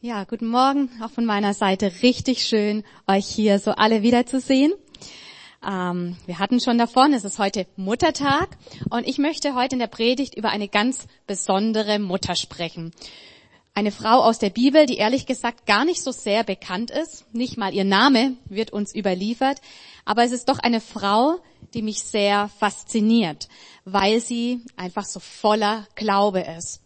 Ja, guten Morgen, auch von meiner Seite. Richtig schön, euch hier so alle wiederzusehen. Ähm, wir hatten schon davon, es ist heute Muttertag und ich möchte heute in der Predigt über eine ganz besondere Mutter sprechen. Eine Frau aus der Bibel, die ehrlich gesagt gar nicht so sehr bekannt ist. Nicht mal ihr Name wird uns überliefert. Aber es ist doch eine Frau, die mich sehr fasziniert, weil sie einfach so voller Glaube ist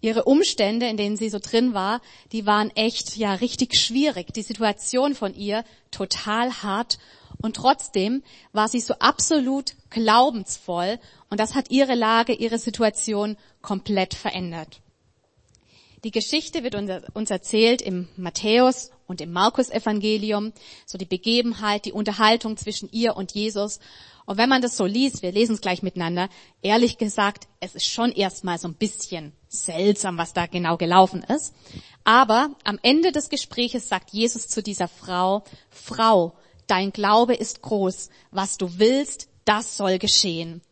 ihre Umstände, in denen sie so drin war, die waren echt, ja, richtig schwierig. Die Situation von ihr total hart. Und trotzdem war sie so absolut glaubensvoll. Und das hat ihre Lage, ihre Situation komplett verändert. Die Geschichte wird uns erzählt im Matthäus und im Markus Evangelium, so die Begebenheit, die Unterhaltung zwischen ihr und Jesus. Und wenn man das so liest, wir lesen es gleich miteinander, ehrlich gesagt, es ist schon erstmal so ein bisschen seltsam, was da genau gelaufen ist. Aber am Ende des Gespräches sagt Jesus zu dieser Frau, Frau, dein Glaube ist groß, was du willst, das soll geschehen.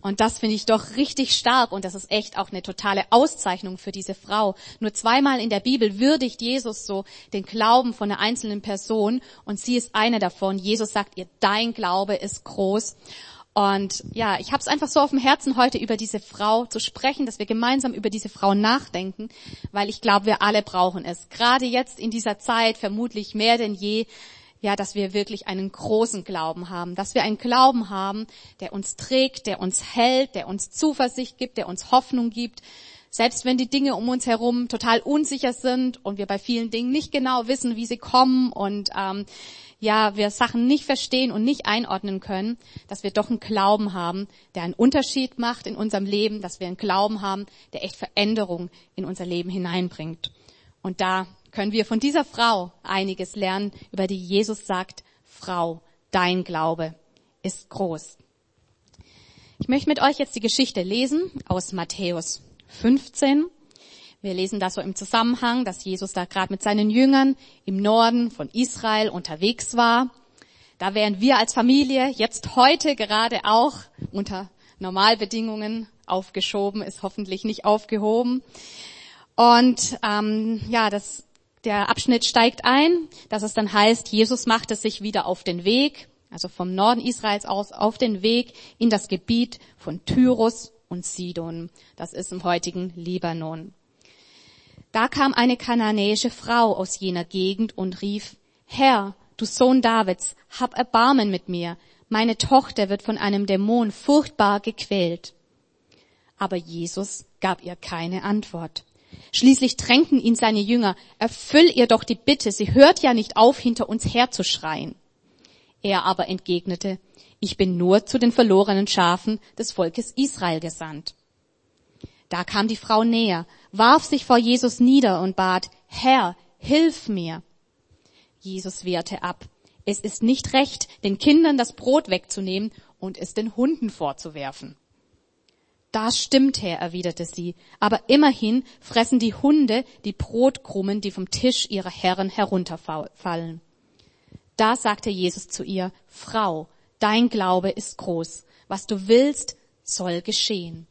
Und das finde ich doch richtig stark und das ist echt auch eine totale Auszeichnung für diese Frau. Nur zweimal in der Bibel würdigt Jesus so den Glauben von einer einzelnen Person und sie ist eine davon. Jesus sagt ihr, dein Glaube ist groß. Und ja, ich habe es einfach so auf dem Herzen, heute über diese Frau zu sprechen, dass wir gemeinsam über diese Frau nachdenken, weil ich glaube, wir alle brauchen es. Gerade jetzt in dieser Zeit, vermutlich mehr denn je, ja, dass wir wirklich einen großen Glauben haben, dass wir einen Glauben haben, der uns trägt, der uns hält, der uns Zuversicht gibt, der uns Hoffnung gibt. Selbst wenn die Dinge um uns herum total unsicher sind und wir bei vielen Dingen nicht genau wissen, wie sie kommen und ähm, ja, wir Sachen nicht verstehen und nicht einordnen können, dass wir doch einen Glauben haben, der einen Unterschied macht in unserem Leben, dass wir einen Glauben haben, der echt Veränderung in unser Leben hineinbringt. Und da können wir von dieser Frau einiges lernen, über die Jesus sagt, Frau, dein Glaube ist groß. Ich möchte mit euch jetzt die Geschichte lesen aus Matthäus 15. Wir lesen das so im Zusammenhang, dass Jesus da gerade mit seinen Jüngern im Norden von Israel unterwegs war. Da wären wir als Familie jetzt heute gerade auch unter Normalbedingungen aufgeschoben, ist hoffentlich nicht aufgehoben. Und ähm, ja, das der Abschnitt steigt ein, dass es dann heißt, Jesus machte sich wieder auf den Weg, also vom Norden Israels aus, auf den Weg in das Gebiet von Tyrus und Sidon. Das ist im heutigen Libanon. Da kam eine kananäische Frau aus jener Gegend und rief, Herr, du Sohn Davids, hab Erbarmen mit mir. Meine Tochter wird von einem Dämon furchtbar gequält. Aber Jesus gab ihr keine Antwort. Schließlich drängten ihn seine Jünger, erfüll ihr doch die Bitte, sie hört ja nicht auf, hinter uns herzuschreien. Er aber entgegnete, ich bin nur zu den verlorenen Schafen des Volkes Israel gesandt. Da kam die Frau näher, warf sich vor Jesus nieder und bat, Herr, hilf mir. Jesus wehrte ab. Es ist nicht recht, den Kindern das Brot wegzunehmen und es den Hunden vorzuwerfen. Das stimmt, Herr, erwiderte sie, aber immerhin fressen die Hunde die Brotkrumen, die vom Tisch ihrer Herren herunterfallen. Da sagte Jesus zu ihr, Frau, dein Glaube ist groß, was du willst, soll geschehen.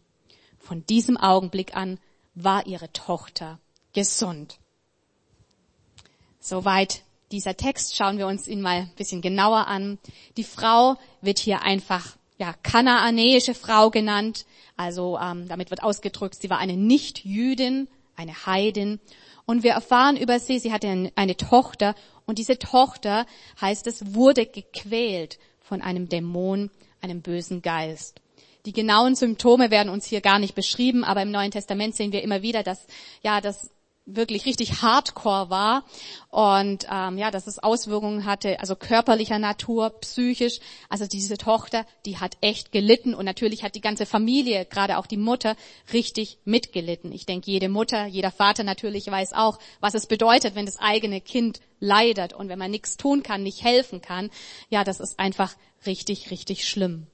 Von diesem Augenblick an war ihre Tochter gesund. Soweit dieser Text schauen wir uns ihn mal ein bisschen genauer an. Die Frau wird hier einfach ja, kanaanäische Frau genannt. Also ähm, damit wird ausgedrückt, sie war eine Nicht-Jüdin, eine Heidin. Und wir erfahren über sie, sie hatte eine, Tochter und diese Tochter, heißt es, wurde gequält von einem Dämon, einem bösen Geist. Die genauen Symptome werden uns hier gar nicht beschrieben, aber im Neuen Testament sehen wir immer wieder, dass ja, dass wirklich richtig hardcore war und ähm, ja, dass es Auswirkungen hatte, also körperlicher Natur, psychisch. Also diese Tochter, die hat echt gelitten und natürlich hat die ganze Familie, gerade auch die Mutter, richtig mitgelitten. Ich denke, jede Mutter, jeder Vater natürlich weiß auch, was es bedeutet, wenn das eigene Kind leidet und wenn man nichts tun kann, nicht helfen kann. Ja, das ist einfach richtig, richtig schlimm.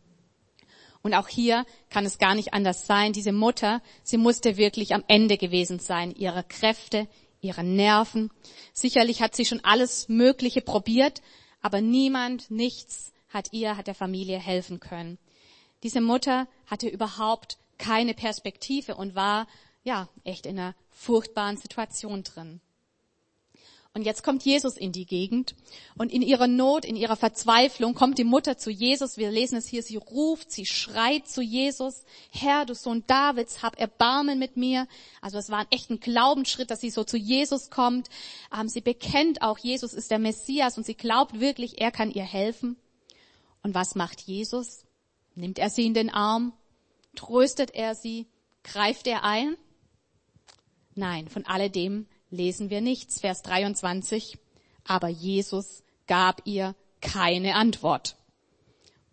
Und auch hier kann es gar nicht anders sein. Diese Mutter, sie musste wirklich am Ende gewesen sein, ihrer Kräfte, ihrer Nerven. Sicherlich hat sie schon alles Mögliche probiert, aber niemand, nichts hat ihr, hat der Familie helfen können. Diese Mutter hatte überhaupt keine Perspektive und war, ja, echt in einer furchtbaren Situation drin. Und jetzt kommt Jesus in die Gegend und in ihrer Not, in ihrer Verzweiflung kommt die Mutter zu Jesus. Wir lesen es hier, sie ruft, sie schreit zu Jesus, Herr, du Sohn Davids, hab Erbarmen mit mir. Also es war ein Glaubensschritt, dass sie so zu Jesus kommt. Ähm, sie bekennt auch, Jesus ist der Messias und sie glaubt wirklich, er kann ihr helfen. Und was macht Jesus? Nimmt er sie in den Arm? Tröstet er sie? Greift er ein? Nein, von alledem lesen wir nichts. Vers 23. Aber Jesus gab ihr keine Antwort.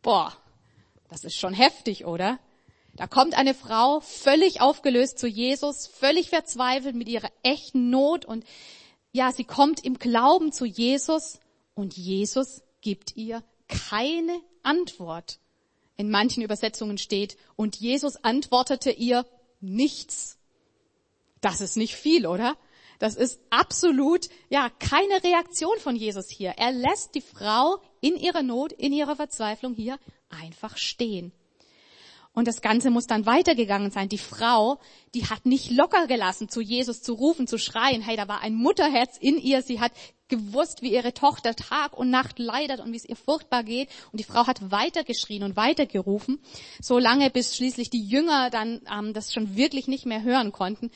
Boah, das ist schon heftig, oder? Da kommt eine Frau völlig aufgelöst zu Jesus, völlig verzweifelt mit ihrer echten Not und ja, sie kommt im Glauben zu Jesus und Jesus gibt ihr keine Antwort. In manchen Übersetzungen steht, und Jesus antwortete ihr nichts. Das ist nicht viel, oder? Das ist absolut, ja, keine Reaktion von Jesus hier. Er lässt die Frau in ihrer Not, in ihrer Verzweiflung hier einfach stehen. Und das Ganze muss dann weitergegangen sein. Die Frau, die hat nicht locker gelassen, zu Jesus zu rufen, zu schreien. Hey, da war ein Mutterherz in ihr. Sie hat gewusst, wie ihre Tochter Tag und Nacht leidet und wie es ihr furchtbar geht. Und die Frau hat weitergeschrien und weitergerufen, so lange bis schließlich die Jünger dann ähm, das schon wirklich nicht mehr hören konnten.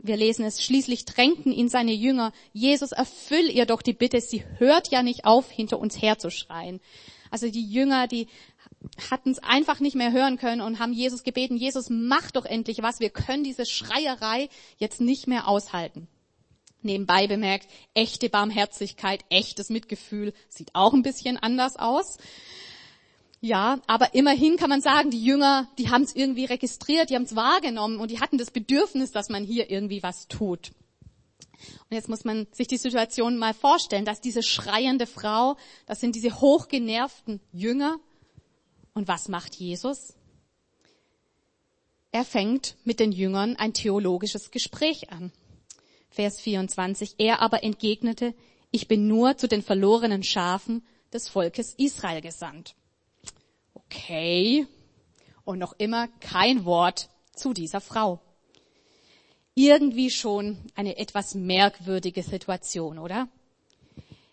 Wir lesen es, schließlich drängten ihn seine Jünger, Jesus, erfüll ihr doch die Bitte, sie hört ja nicht auf, hinter uns herzuschreien. Also die Jünger, die hatten es einfach nicht mehr hören können und haben Jesus gebeten, Jesus, mach doch endlich was, wir können diese Schreierei jetzt nicht mehr aushalten. Nebenbei bemerkt, echte Barmherzigkeit, echtes Mitgefühl sieht auch ein bisschen anders aus. Ja, aber immerhin kann man sagen, die Jünger, die haben es irgendwie registriert, die haben es wahrgenommen und die hatten das Bedürfnis, dass man hier irgendwie was tut. Und jetzt muss man sich die Situation mal vorstellen, dass diese schreiende Frau, das sind diese hochgenervten Jünger. Und was macht Jesus? Er fängt mit den Jüngern ein theologisches Gespräch an. Vers 24. Er aber entgegnete, ich bin nur zu den verlorenen Schafen des Volkes Israel gesandt okay. Und noch immer kein Wort zu dieser Frau. Irgendwie schon eine etwas merkwürdige Situation, oder?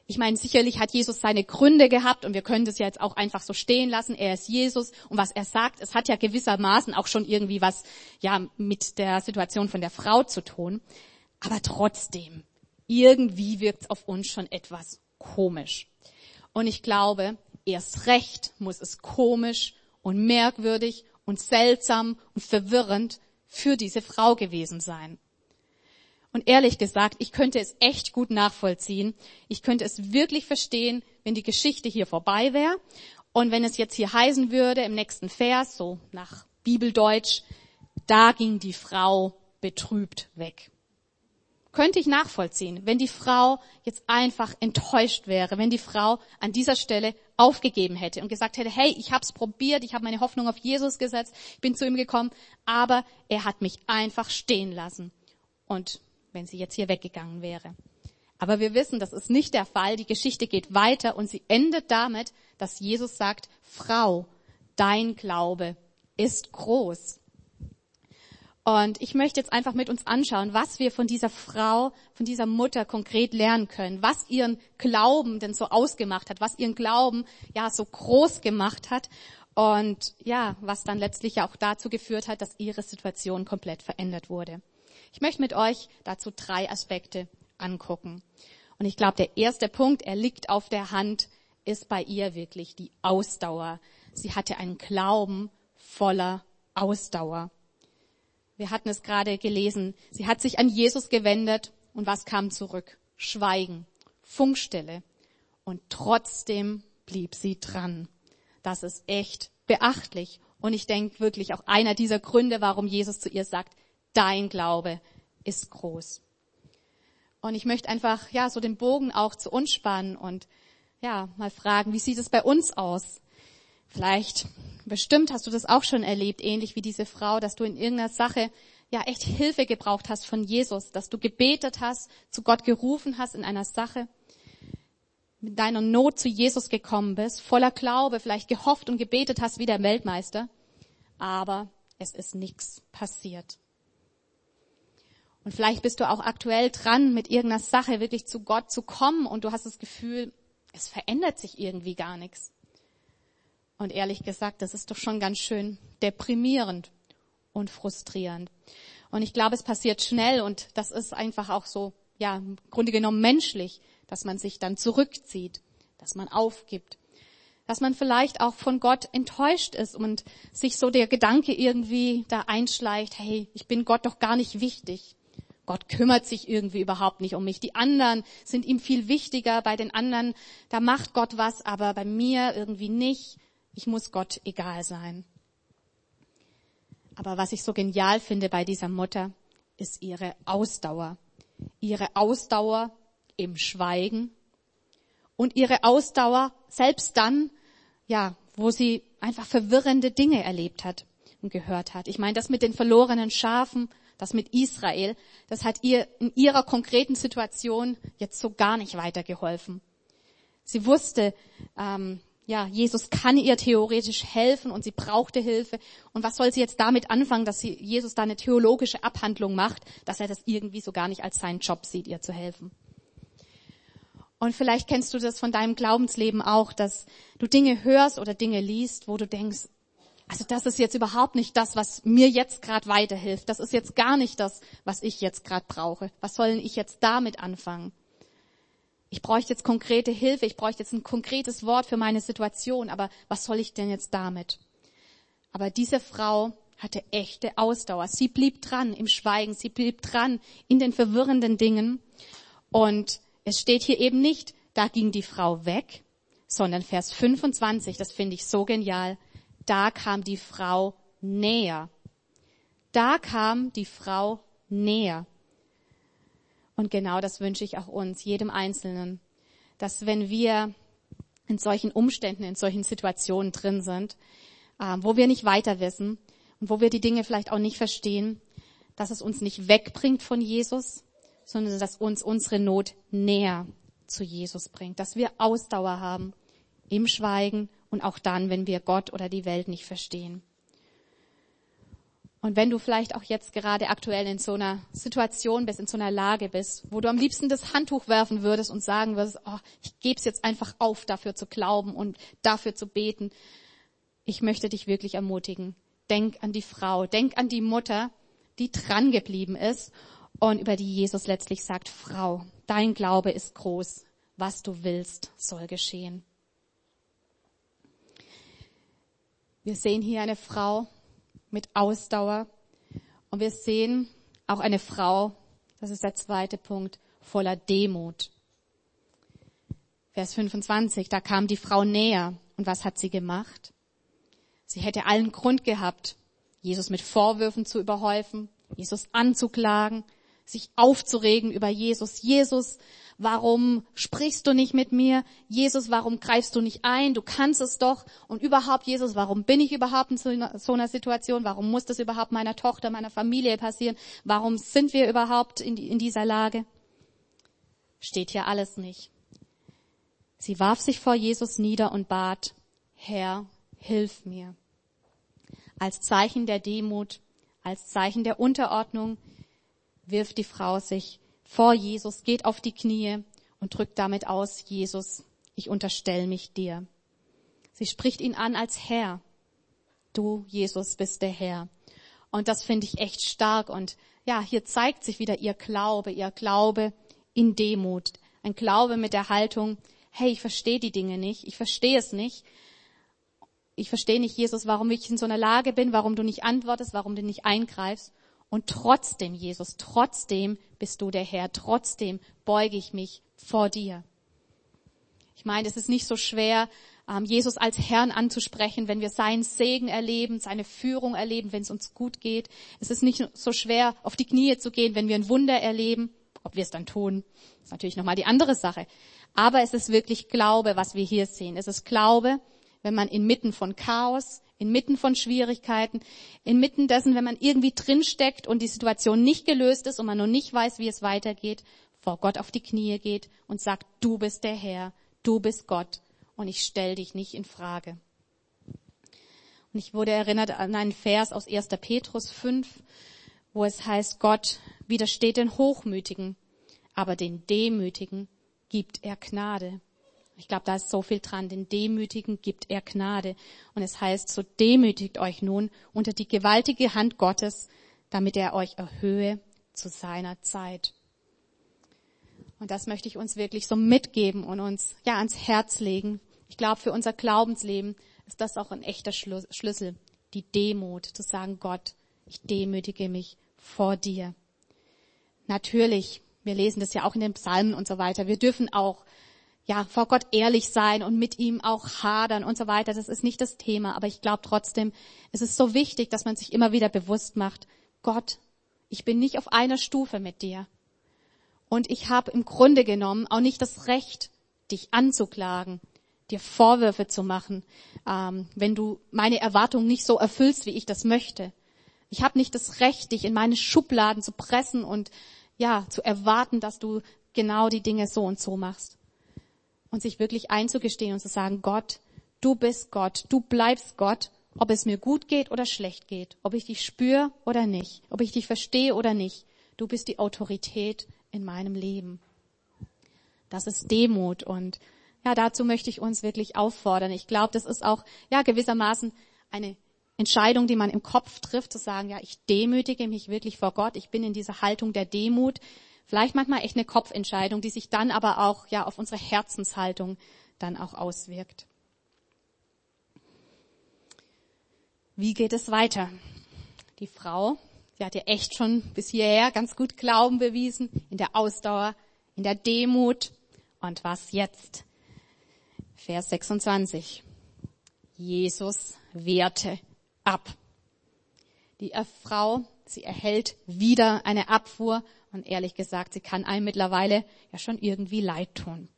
Ich meine, sicherlich hat Jesus seine Gründe gehabt und wir können das ja jetzt auch einfach so stehen lassen. Er ist Jesus und was er sagt, es hat ja gewissermaßen auch schon irgendwie was, ja, mit der Situation von der Frau zu tun. Aber trotzdem, irgendwie wirkt es auf uns schon etwas komisch. Und ich glaube, erst recht muss es komisch und merkwürdig und seltsam und verwirrend für diese Frau gewesen sein. Und ehrlich gesagt, ich könnte es echt gut nachvollziehen. Ich könnte es wirklich verstehen, wenn die Geschichte hier vorbei wäre und wenn es jetzt hier heißen würde im nächsten Vers, so nach Bibeldeutsch, da ging die Frau betrübt weg könnte ich nachvollziehen, wenn die Frau jetzt einfach enttäuscht wäre, wenn die Frau an dieser Stelle aufgegeben hätte und gesagt hätte, hey, ich habe es probiert, ich habe meine Hoffnung auf Jesus gesetzt, ich bin zu ihm gekommen, aber er hat mich einfach stehen lassen. Und wenn sie jetzt hier weggegangen wäre. Aber wir wissen, das ist nicht der Fall. Die Geschichte geht weiter und sie endet damit, dass Jesus sagt, Frau, dein Glaube ist groß. Und ich möchte jetzt einfach mit uns anschauen, was wir von dieser Frau, von dieser Mutter konkret lernen können, was ihren Glauben denn so ausgemacht hat, was ihren Glauben ja so groß gemacht hat und ja, was dann letztlich auch dazu geführt hat, dass ihre Situation komplett verändert wurde. Ich möchte mit euch dazu drei Aspekte angucken. Und ich glaube, der erste Punkt, er liegt auf der Hand, ist bei ihr wirklich die Ausdauer. Sie hatte einen Glauben voller Ausdauer. Wir hatten es gerade gelesen. Sie hat sich an Jesus gewendet und was kam zurück? Schweigen, Funkstille. Und trotzdem blieb sie dran. Das ist echt beachtlich. Und ich denke wirklich auch einer dieser Gründe, warum Jesus zu ihr sagt, dein Glaube ist groß. Und ich möchte einfach, ja, so den Bogen auch zu uns spannen und, ja, mal fragen, wie sieht es bei uns aus? Vielleicht, bestimmt hast du das auch schon erlebt, ähnlich wie diese Frau, dass du in irgendeiner Sache ja echt Hilfe gebraucht hast von Jesus, dass du gebetet hast, zu Gott gerufen hast in einer Sache, mit deiner Not zu Jesus gekommen bist, voller Glaube, vielleicht gehofft und gebetet hast wie der Weltmeister, aber es ist nichts passiert. Und vielleicht bist du auch aktuell dran, mit irgendeiner Sache wirklich zu Gott zu kommen und du hast das Gefühl, es verändert sich irgendwie gar nichts. Und ehrlich gesagt, das ist doch schon ganz schön deprimierend und frustrierend. Und ich glaube, es passiert schnell und das ist einfach auch so, ja, im Grunde genommen menschlich, dass man sich dann zurückzieht, dass man aufgibt, dass man vielleicht auch von Gott enttäuscht ist und sich so der Gedanke irgendwie da einschleicht, hey, ich bin Gott doch gar nicht wichtig. Gott kümmert sich irgendwie überhaupt nicht um mich. Die anderen sind ihm viel wichtiger. Bei den anderen, da macht Gott was, aber bei mir irgendwie nicht. Ich muss Gott egal sein. Aber was ich so genial finde bei dieser Mutter, ist ihre Ausdauer. Ihre Ausdauer im Schweigen und ihre Ausdauer selbst dann, ja, wo sie einfach verwirrende Dinge erlebt hat und gehört hat. Ich meine, das mit den verlorenen Schafen, das mit Israel, das hat ihr in ihrer konkreten Situation jetzt so gar nicht weitergeholfen. Sie wusste, ähm, ja, Jesus kann ihr theoretisch helfen und sie brauchte Hilfe. Und was soll sie jetzt damit anfangen, dass sie Jesus da eine theologische Abhandlung macht, dass er das irgendwie so gar nicht als seinen Job sieht, ihr zu helfen? Und vielleicht kennst du das von deinem Glaubensleben auch, dass du Dinge hörst oder Dinge liest, wo du denkst, also das ist jetzt überhaupt nicht das, was mir jetzt gerade weiterhilft. Das ist jetzt gar nicht das, was ich jetzt gerade brauche. Was soll ich jetzt damit anfangen? Ich bräuchte jetzt konkrete Hilfe, ich bräuchte jetzt ein konkretes Wort für meine Situation, aber was soll ich denn jetzt damit? Aber diese Frau hatte echte Ausdauer. Sie blieb dran im Schweigen, sie blieb dran in den verwirrenden Dingen. Und es steht hier eben nicht, da ging die Frau weg, sondern Vers 25, das finde ich so genial da kam die Frau näher. Da kam die Frau näher. Und genau das wünsche ich auch uns, jedem Einzelnen, dass wenn wir in solchen Umständen, in solchen Situationen drin sind, äh, wo wir nicht weiter wissen und wo wir die Dinge vielleicht auch nicht verstehen, dass es uns nicht wegbringt von Jesus, sondern dass uns unsere Not näher zu Jesus bringt, dass wir Ausdauer haben im Schweigen und auch dann, wenn wir Gott oder die Welt nicht verstehen. Und wenn du vielleicht auch jetzt gerade aktuell in so einer Situation bist, in so einer Lage bist, wo du am liebsten das Handtuch werfen würdest und sagen würdest, oh, ich gebe es jetzt einfach auf, dafür zu glauben und dafür zu beten, ich möchte dich wirklich ermutigen. Denk an die Frau, denk an die Mutter, die dran geblieben ist und über die Jesus letztlich sagt, Frau, dein Glaube ist groß, was du willst, soll geschehen. Wir sehen hier eine Frau mit Ausdauer und wir sehen auch eine Frau, das ist der zweite Punkt, voller Demut. Vers 25, da kam die Frau näher und was hat sie gemacht? Sie hätte allen Grund gehabt, Jesus mit Vorwürfen zu überhäufen, Jesus anzuklagen, sich aufzuregen über Jesus. Jesus, warum sprichst du nicht mit mir? Jesus, warum greifst du nicht ein? Du kannst es doch. Und überhaupt, Jesus, warum bin ich überhaupt in so einer Situation? Warum muss das überhaupt meiner Tochter, meiner Familie passieren? Warum sind wir überhaupt in, in dieser Lage? Steht hier alles nicht. Sie warf sich vor Jesus nieder und bat, Herr, hilf mir. Als Zeichen der Demut, als Zeichen der Unterordnung wirft die Frau sich vor Jesus, geht auf die Knie und drückt damit aus, Jesus, ich unterstelle mich dir. Sie spricht ihn an als Herr. Du, Jesus, bist der Herr. Und das finde ich echt stark. Und ja, hier zeigt sich wieder ihr Glaube, ihr Glaube in Demut. Ein Glaube mit der Haltung, hey, ich verstehe die Dinge nicht, ich verstehe es nicht. Ich verstehe nicht, Jesus, warum ich in so einer Lage bin, warum du nicht antwortest, warum du nicht eingreifst. Und trotzdem, Jesus, trotzdem bist du der Herr, trotzdem beuge ich mich vor dir. Ich meine, es ist nicht so schwer, ähm, Jesus als Herrn anzusprechen, wenn wir seinen Segen erleben, seine Führung erleben, wenn es uns gut geht. Es ist nicht so schwer, auf die Knie zu gehen, wenn wir ein Wunder erleben. Ob wir es dann tun, ist natürlich nochmal die andere Sache. Aber es ist wirklich Glaube, was wir hier sehen. Es ist Glaube, wenn man inmitten von Chaos, inmitten von Schwierigkeiten, inmitten dessen, wenn man irgendwie drinsteckt und die Situation nicht gelöst ist und man noch nicht weiß, wie es weitergeht, vor Gott auf die Knie geht und sagt, du bist der Herr, du bist Gott und ich stell dich nicht in Frage. Und ich wurde erinnert an einen Vers aus 1. Petrus 5, wo es heißt, Gott widersteht den Hochmütigen, aber den Demütigen gibt er Gnade. Ich glaube, da ist so viel dran. Den Demütigen gibt er Gnade. Und es heißt, so demütigt euch nun unter die gewaltige Hand Gottes, damit er euch erhöhe zu seiner Zeit. Und das möchte ich uns wirklich so mitgeben und uns ja ans Herz legen. Ich glaube, für unser Glaubensleben ist das auch ein echter Schlüssel. Die Demut, zu sagen, Gott, ich demütige mich vor dir. Natürlich, wir lesen das ja auch in den Psalmen und so weiter. Wir dürfen auch ja, vor Gott ehrlich sein und mit ihm auch hadern und so weiter. Das ist nicht das Thema. Aber ich glaube trotzdem, es ist so wichtig, dass man sich immer wieder bewusst macht, Gott, ich bin nicht auf einer Stufe mit dir. Und ich habe im Grunde genommen auch nicht das Recht, dich anzuklagen, dir Vorwürfe zu machen, ähm, wenn du meine Erwartungen nicht so erfüllst, wie ich das möchte. Ich habe nicht das Recht, dich in meine Schubladen zu pressen und ja, zu erwarten, dass du genau die Dinge so und so machst und sich wirklich einzugestehen und zu sagen, Gott, du bist Gott, du bleibst Gott, ob es mir gut geht oder schlecht geht, ob ich dich spüre oder nicht, ob ich dich verstehe oder nicht. Du bist die Autorität in meinem Leben. Das ist Demut und ja, dazu möchte ich uns wirklich auffordern. Ich glaube, das ist auch ja gewissermaßen eine Entscheidung, die man im Kopf trifft, zu sagen, ja, ich demütige mich wirklich vor Gott. Ich bin in dieser Haltung der Demut. Vielleicht manchmal echt eine Kopfentscheidung, die sich dann aber auch ja auf unsere Herzenshaltung dann auch auswirkt. Wie geht es weiter? Die Frau, sie hat ja echt schon bis hierher ganz gut Glauben bewiesen, in der Ausdauer, in der Demut. Und was jetzt? Vers 26. Jesus wehrte ab. Die Frau, sie erhält wieder eine Abfuhr und ehrlich gesagt, sie kann einem mittlerweile ja schon irgendwie leid tun.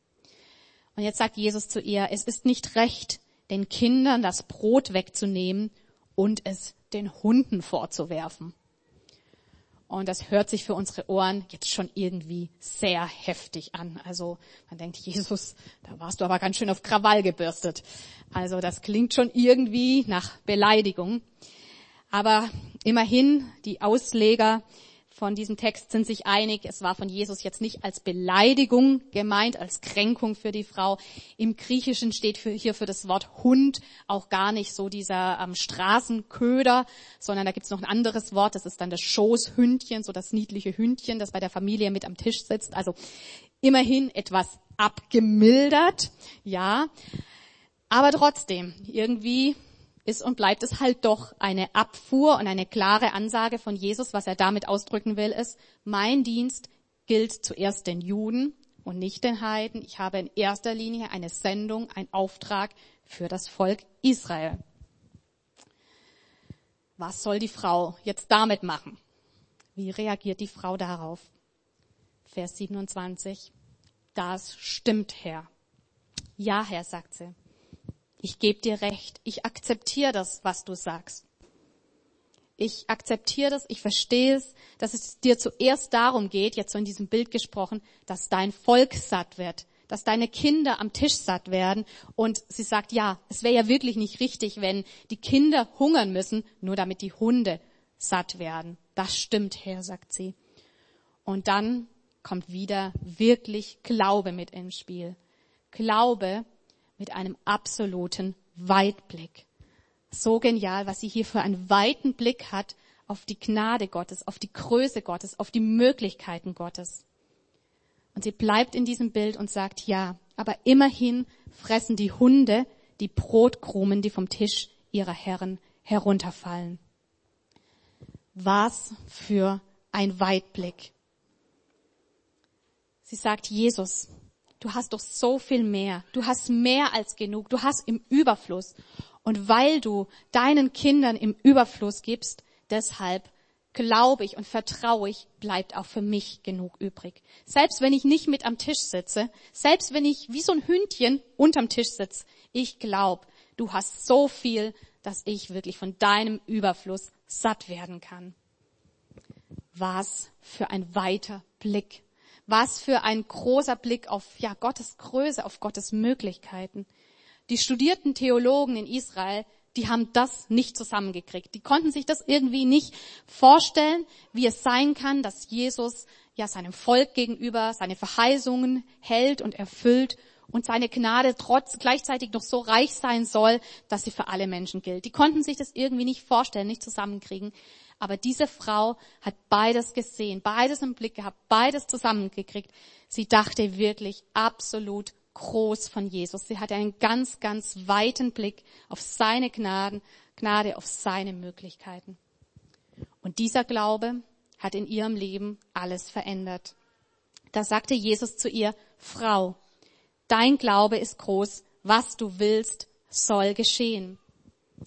Und jetzt sagt Jesus zu ihr, es ist nicht recht, den Kindern das Brot wegzunehmen und es den Hunden vorzuwerfen. Und das hört sich für unsere Ohren jetzt schon irgendwie sehr heftig an. Also man denkt, Jesus, da warst du aber ganz schön auf Krawall gebürstet. Also das klingt schon irgendwie nach Beleidigung. Aber immerhin, die Ausleger von diesem Text sind sich einig, es war von Jesus jetzt nicht als Beleidigung gemeint, als Kränkung für die Frau. Im Griechischen steht für, hier für das Wort Hund auch gar nicht so dieser ähm, Straßenköder, sondern da gibt's noch ein anderes Wort, das ist dann das Schoßhündchen, so das niedliche Hündchen, das bei der Familie mit am Tisch sitzt. Also immerhin etwas abgemildert, ja. Aber trotzdem, irgendwie ist und bleibt es halt doch eine Abfuhr und eine klare Ansage von Jesus. Was er damit ausdrücken will, ist, mein Dienst gilt zuerst den Juden und nicht den Heiden. Ich habe in erster Linie eine Sendung, einen Auftrag für das Volk Israel. Was soll die Frau jetzt damit machen? Wie reagiert die Frau darauf? Vers 27. Das stimmt, Herr. Ja, Herr, sagt sie ich gebe dir recht, ich akzeptiere das, was du sagst. Ich akzeptiere das, ich verstehe es, dass es dir zuerst darum geht, jetzt so in diesem Bild gesprochen, dass dein Volk satt wird, dass deine Kinder am Tisch satt werden. Und sie sagt, ja, es wäre ja wirklich nicht richtig, wenn die Kinder hungern müssen, nur damit die Hunde satt werden. Das stimmt, Herr, sagt sie. Und dann kommt wieder wirklich Glaube mit ins Spiel. Glaube, mit einem absoluten Weitblick. So genial, was sie hier für einen weiten Blick hat auf die Gnade Gottes, auf die Größe Gottes, auf die Möglichkeiten Gottes. Und sie bleibt in diesem Bild und sagt, ja, aber immerhin fressen die Hunde die Brotkrumen, die vom Tisch ihrer Herren herunterfallen. Was für ein Weitblick. Sie sagt, Jesus, du hast doch so viel mehr. Du hast mehr als genug. Du hast im Überfluss. Und weil du deinen Kindern im Überfluss gibst, deshalb glaube ich und vertraue ich, bleibt auch für mich genug übrig. Selbst wenn ich nicht mit am Tisch sitze, selbst wenn ich wie so ein Hündchen unterm Tisch sitze, ich glaube, du hast so viel, dass ich wirklich von deinem Überfluss satt werden kann. Was für ein weiter Blick was für ein großer Blick auf ja, Gottes Größe, auf Gottes Möglichkeiten. Die studierten Theologen in Israel, die haben das nicht zusammengekriegt. Die konnten sich das irgendwie nicht vorstellen, wie es sein kann, dass Jesus ja seinem Volk gegenüber seine Verheißungen hält und erfüllt und seine Gnade trotz gleichzeitig noch so reich sein soll, dass sie für alle Menschen gilt. Die konnten sich das irgendwie nicht vorstellen, nicht zusammenkriegen. Aber diese Frau hat beides gesehen, beides im Blick gehabt, beides zusammengekriegt. Sie dachte wirklich absolut groß von Jesus. Sie hatte einen ganz, ganz weiten Blick auf seine Gnaden, Gnade, auf seine Möglichkeiten. Und dieser Glaube hat in ihrem Leben alles verändert. Da sagte Jesus zu ihr, Frau, dein Glaube ist groß, was du willst, soll geschehen.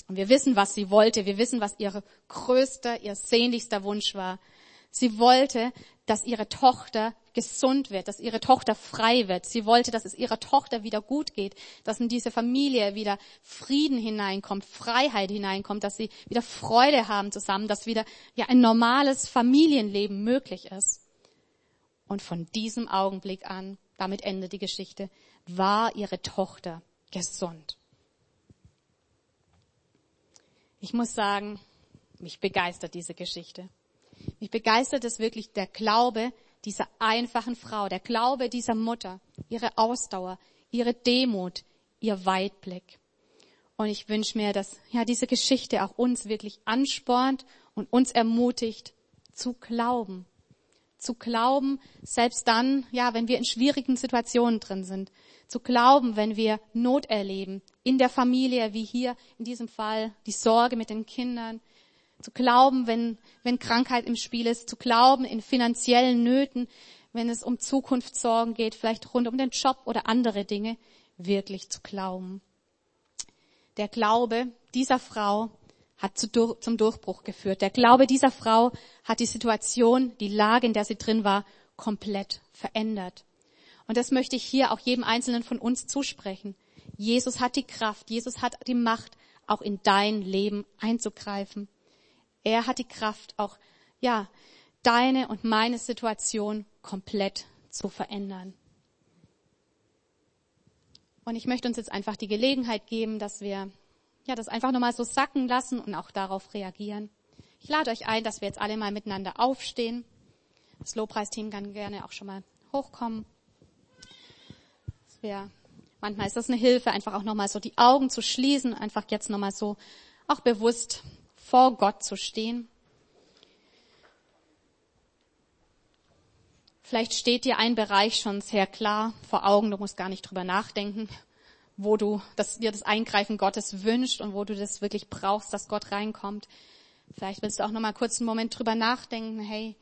Und wir wissen, was sie wollte. Wir wissen, was ihr größter, ihr sehnlichster Wunsch war. Sie wollte, dass ihre Tochter gesund wird, dass ihre Tochter frei wird. Sie wollte, dass es ihrer Tochter wieder gut geht, dass in diese Familie wieder Frieden hineinkommt, Freiheit hineinkommt, dass sie wieder Freude haben zusammen, dass wieder ja ein normales Familienleben möglich ist. Und von diesem Augenblick an, damit endet die Geschichte, war ihre Tochter gesund. Ich muss sagen, mich begeistert diese Geschichte. Mich begeistert es wirklich der Glaube dieser einfachen Frau, der Glaube dieser Mutter, ihre Ausdauer, ihre Demut, ihr Weitblick. Und ich wünsche mir, dass ja diese Geschichte auch uns wirklich anspornt und uns ermutigt zu glauben. Zu glauben, selbst dann, ja, wenn wir in schwierigen Situationen drin sind. Zu glauben, wenn wir Not erleben, in der Familie, wie hier in diesem Fall, die Sorge mit den Kindern, zu glauben, wenn, wenn Krankheit im Spiel ist, zu glauben in finanziellen Nöten, wenn es um Zukunftssorgen geht, vielleicht rund um den Job oder andere Dinge, wirklich zu glauben. Der Glaube dieser Frau hat zu, zum Durchbruch geführt. Der Glaube dieser Frau hat die Situation, die Lage, in der sie drin war, komplett verändert. Und das möchte ich hier auch jedem Einzelnen von uns zusprechen. Jesus hat die Kraft, Jesus hat die Macht, auch in dein Leben einzugreifen. Er hat die Kraft, auch, ja, deine und meine Situation komplett zu verändern. Und ich möchte uns jetzt einfach die Gelegenheit geben, dass wir, ja, das einfach nochmal so sacken lassen und auch darauf reagieren. Ich lade euch ein, dass wir jetzt alle mal miteinander aufstehen. Das Lobpreisteam kann gerne auch schon mal hochkommen. Wir, manchmal ist das eine Hilfe, einfach auch nochmal so die Augen zu schließen, einfach jetzt nochmal so auch bewusst vor Gott zu stehen. Vielleicht steht dir ein Bereich schon sehr klar vor Augen, du musst gar nicht drüber nachdenken, wo du dass dir das Eingreifen Gottes wünscht und wo du das wirklich brauchst, dass Gott reinkommt. Vielleicht willst du auch noch mal kurz einen Moment drüber nachdenken, hey,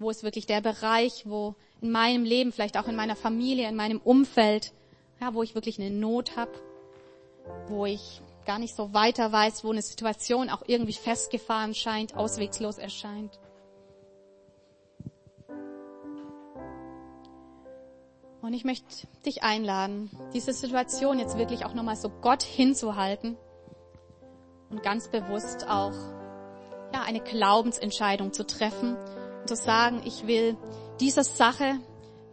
wo ist wirklich der Bereich, wo in meinem Leben, vielleicht auch in meiner Familie, in meinem Umfeld, ja, wo ich wirklich eine Not habe, wo ich gar nicht so weiter weiß, wo eine Situation auch irgendwie festgefahren scheint, auswegslos erscheint. Und ich möchte dich einladen, diese Situation jetzt wirklich auch nochmal so Gott hinzuhalten und ganz bewusst auch ja, eine Glaubensentscheidung zu treffen und zu sagen, ich will diese Sache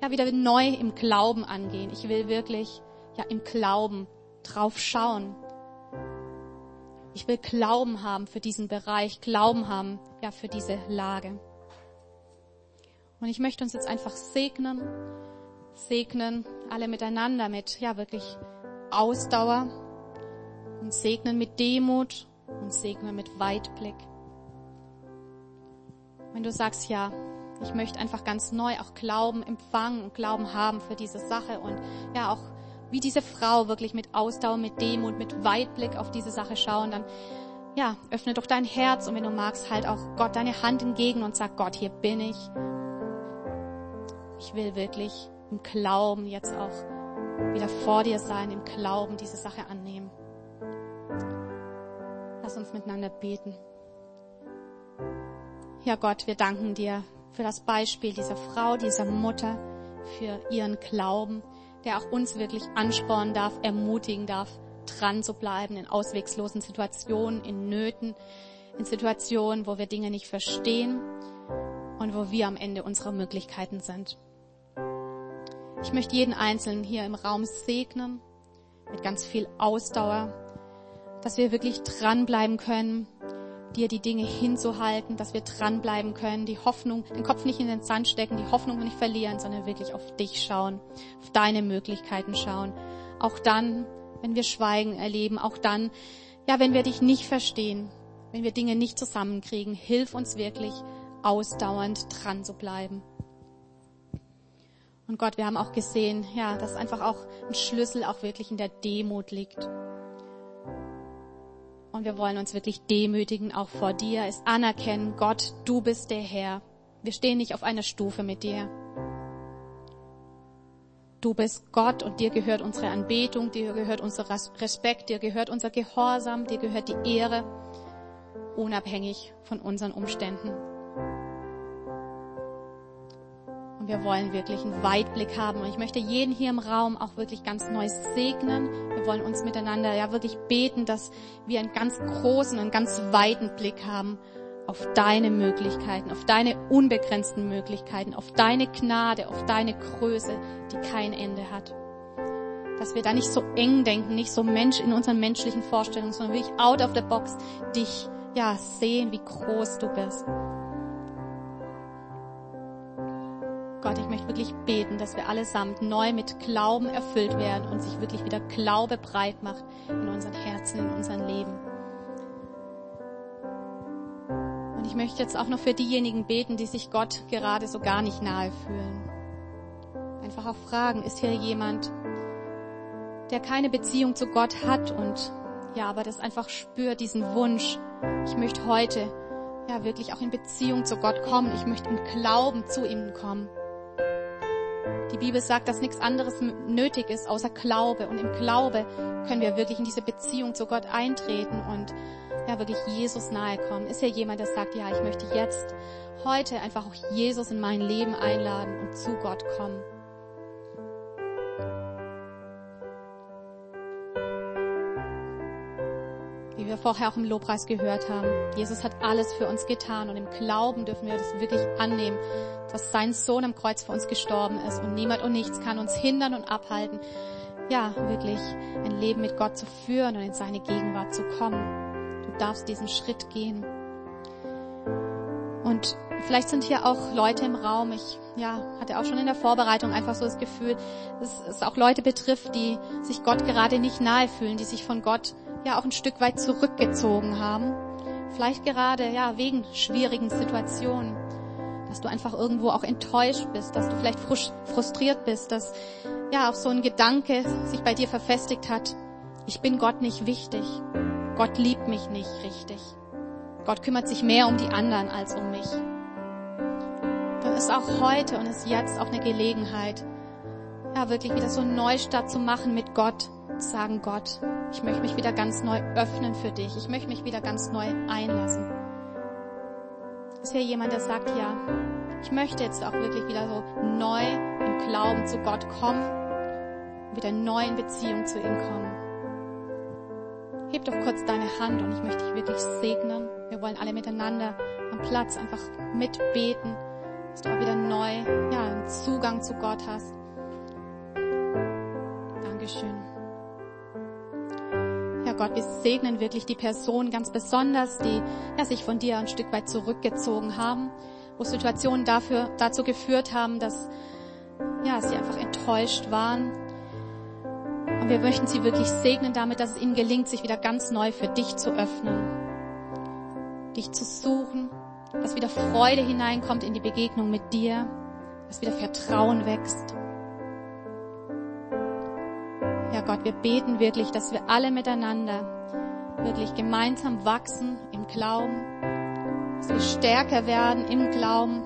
ja wieder neu im Glauben angehen. Ich will wirklich ja im Glauben drauf schauen ich will Glauben haben für diesen Bereich, Glauben haben, ja, für diese Lage. Und ich möchte uns jetzt einfach segnen, segnen alle miteinander mit, ja, wirklich Ausdauer und segnen mit Demut und segnen mit Weitblick. Wenn du sagst, ja, ich möchte einfach ganz neu auch Glauben empfangen und Glauben haben für diese Sache und ja auch wie diese Frau wirklich mit Ausdauer, mit Demut, mit Weitblick auf diese Sache schauen, dann ja, öffne doch dein Herz und wenn du magst, halt auch Gott deine Hand entgegen und sag, Gott, hier bin ich. Ich will wirklich im Glauben jetzt auch wieder vor dir sein, im Glauben diese Sache annehmen. Lass uns miteinander beten. Ja Gott, wir danken dir für das Beispiel dieser Frau, dieser Mutter, für ihren Glauben der auch uns wirklich anspornen darf, ermutigen darf, dran zu bleiben in auswegslosen Situationen, in Nöten, in Situationen, wo wir Dinge nicht verstehen und wo wir am Ende unserer Möglichkeiten sind. Ich möchte jeden Einzelnen hier im Raum segnen mit ganz viel Ausdauer, dass wir wirklich dranbleiben können, dir die Dinge hinzuhalten, dass wir dranbleiben können, die Hoffnung, den Kopf nicht in den Sand stecken, die Hoffnung nicht verlieren, sondern wirklich auf dich schauen, auf deine Möglichkeiten schauen. Auch dann, wenn wir Schweigen erleben, auch dann, ja, wenn wir dich nicht verstehen, wenn wir Dinge nicht zusammenkriegen, hilf uns wirklich, ausdauernd dran zu bleiben. Und Gott, wir haben auch gesehen, ja, dass einfach auch ein Schlüssel auch wirklich in der Demut liegt. Und wir wollen uns wirklich demütigen, auch vor dir, es anerkennen, Gott, du bist der Herr. Wir stehen nicht auf einer Stufe mit dir. Du bist Gott und dir gehört unsere Anbetung, dir gehört unser Respekt, dir gehört unser Gehorsam, dir gehört die Ehre, unabhängig von unseren Umständen. Und wir wollen wirklich einen Weitblick haben. Und ich möchte jeden hier im Raum auch wirklich ganz neu segnen. Wir wollen uns miteinander ja wirklich beten, dass wir einen ganz großen und ganz weiten Blick haben auf deine Möglichkeiten, auf deine unbegrenzten Möglichkeiten, auf deine Gnade, auf deine Größe, die kein Ende hat. Dass wir da nicht so eng denken, nicht so Mensch in unseren menschlichen Vorstellungen, sondern wirklich out of the box dich ja sehen, wie groß du bist. Gott, ich möchte wirklich beten, dass wir allesamt neu mit Glauben erfüllt werden und sich wirklich wieder Glaube breit macht in unseren Herzen, in unserem Leben. Und ich möchte jetzt auch noch für diejenigen beten, die sich Gott gerade so gar nicht nahe fühlen. Einfach auch fragen, ist hier jemand, der keine Beziehung zu Gott hat und ja, aber das einfach spürt, diesen Wunsch, ich möchte heute ja wirklich auch in Beziehung zu Gott kommen. Ich möchte im Glauben zu ihm kommen. Die Bibel sagt, dass nichts anderes nötig ist außer Glaube. Und im Glaube können wir wirklich in diese Beziehung zu Gott eintreten und ja, wirklich Jesus nahe kommen. Ist ja jemand, der sagt, ja, ich möchte jetzt, heute einfach auch Jesus in mein Leben einladen und zu Gott kommen. Wie wir vorher auch im Lobpreis gehört haben. Jesus hat alles für uns getan und im Glauben dürfen wir das wirklich annehmen, dass sein Sohn am Kreuz für uns gestorben ist und niemand und nichts kann uns hindern und abhalten, ja, wirklich ein Leben mit Gott zu führen und in seine Gegenwart zu kommen. Du darfst diesen Schritt gehen. Und vielleicht sind hier auch Leute im Raum. Ich ja, hatte auch schon in der Vorbereitung einfach so das Gefühl, dass es auch Leute betrifft, die sich Gott gerade nicht nahe fühlen, die sich von Gott ja auch ein Stück weit zurückgezogen haben. Vielleicht gerade ja wegen schwierigen Situationen dass du einfach irgendwo auch enttäuscht bist, dass du vielleicht frustriert bist, dass ja auch so ein Gedanke sich bei dir verfestigt hat. Ich bin Gott nicht wichtig. Gott liebt mich nicht richtig. Gott kümmert sich mehr um die anderen als um mich. Dann ist auch heute und ist jetzt auch eine Gelegenheit, ja wirklich wieder so einen Neustart zu machen mit Gott, sagen, Gott, ich möchte mich wieder ganz neu öffnen für dich. Ich möchte mich wieder ganz neu einlassen. Ist hier jemand, der sagt, ja, ich möchte jetzt auch wirklich wieder so neu im Glauben zu Gott kommen, wieder neu in Beziehung zu ihm kommen. Heb doch kurz deine Hand und ich möchte dich wirklich segnen. Wir wollen alle miteinander am Platz einfach mitbeten, dass du auch wieder neu, ja, einen Zugang zu Gott hast. Dankeschön. Gott, wir segnen wirklich die Personen ganz besonders, die ja, sich von dir ein Stück weit zurückgezogen haben, wo Situationen dafür, dazu geführt haben, dass ja, sie einfach enttäuscht waren. Und wir möchten sie wirklich segnen damit, dass es ihnen gelingt, sich wieder ganz neu für dich zu öffnen, dich zu suchen, dass wieder Freude hineinkommt in die Begegnung mit dir, dass wieder Vertrauen wächst. Gott, wir beten wirklich, dass wir alle miteinander wirklich gemeinsam wachsen im Glauben, dass wir stärker werden im Glauben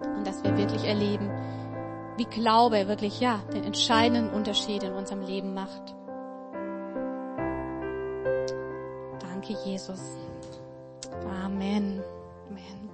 und dass wir wirklich erleben, wie Glaube wirklich, ja, den entscheidenden Unterschied in unserem Leben macht. Danke, Jesus. Amen. Amen.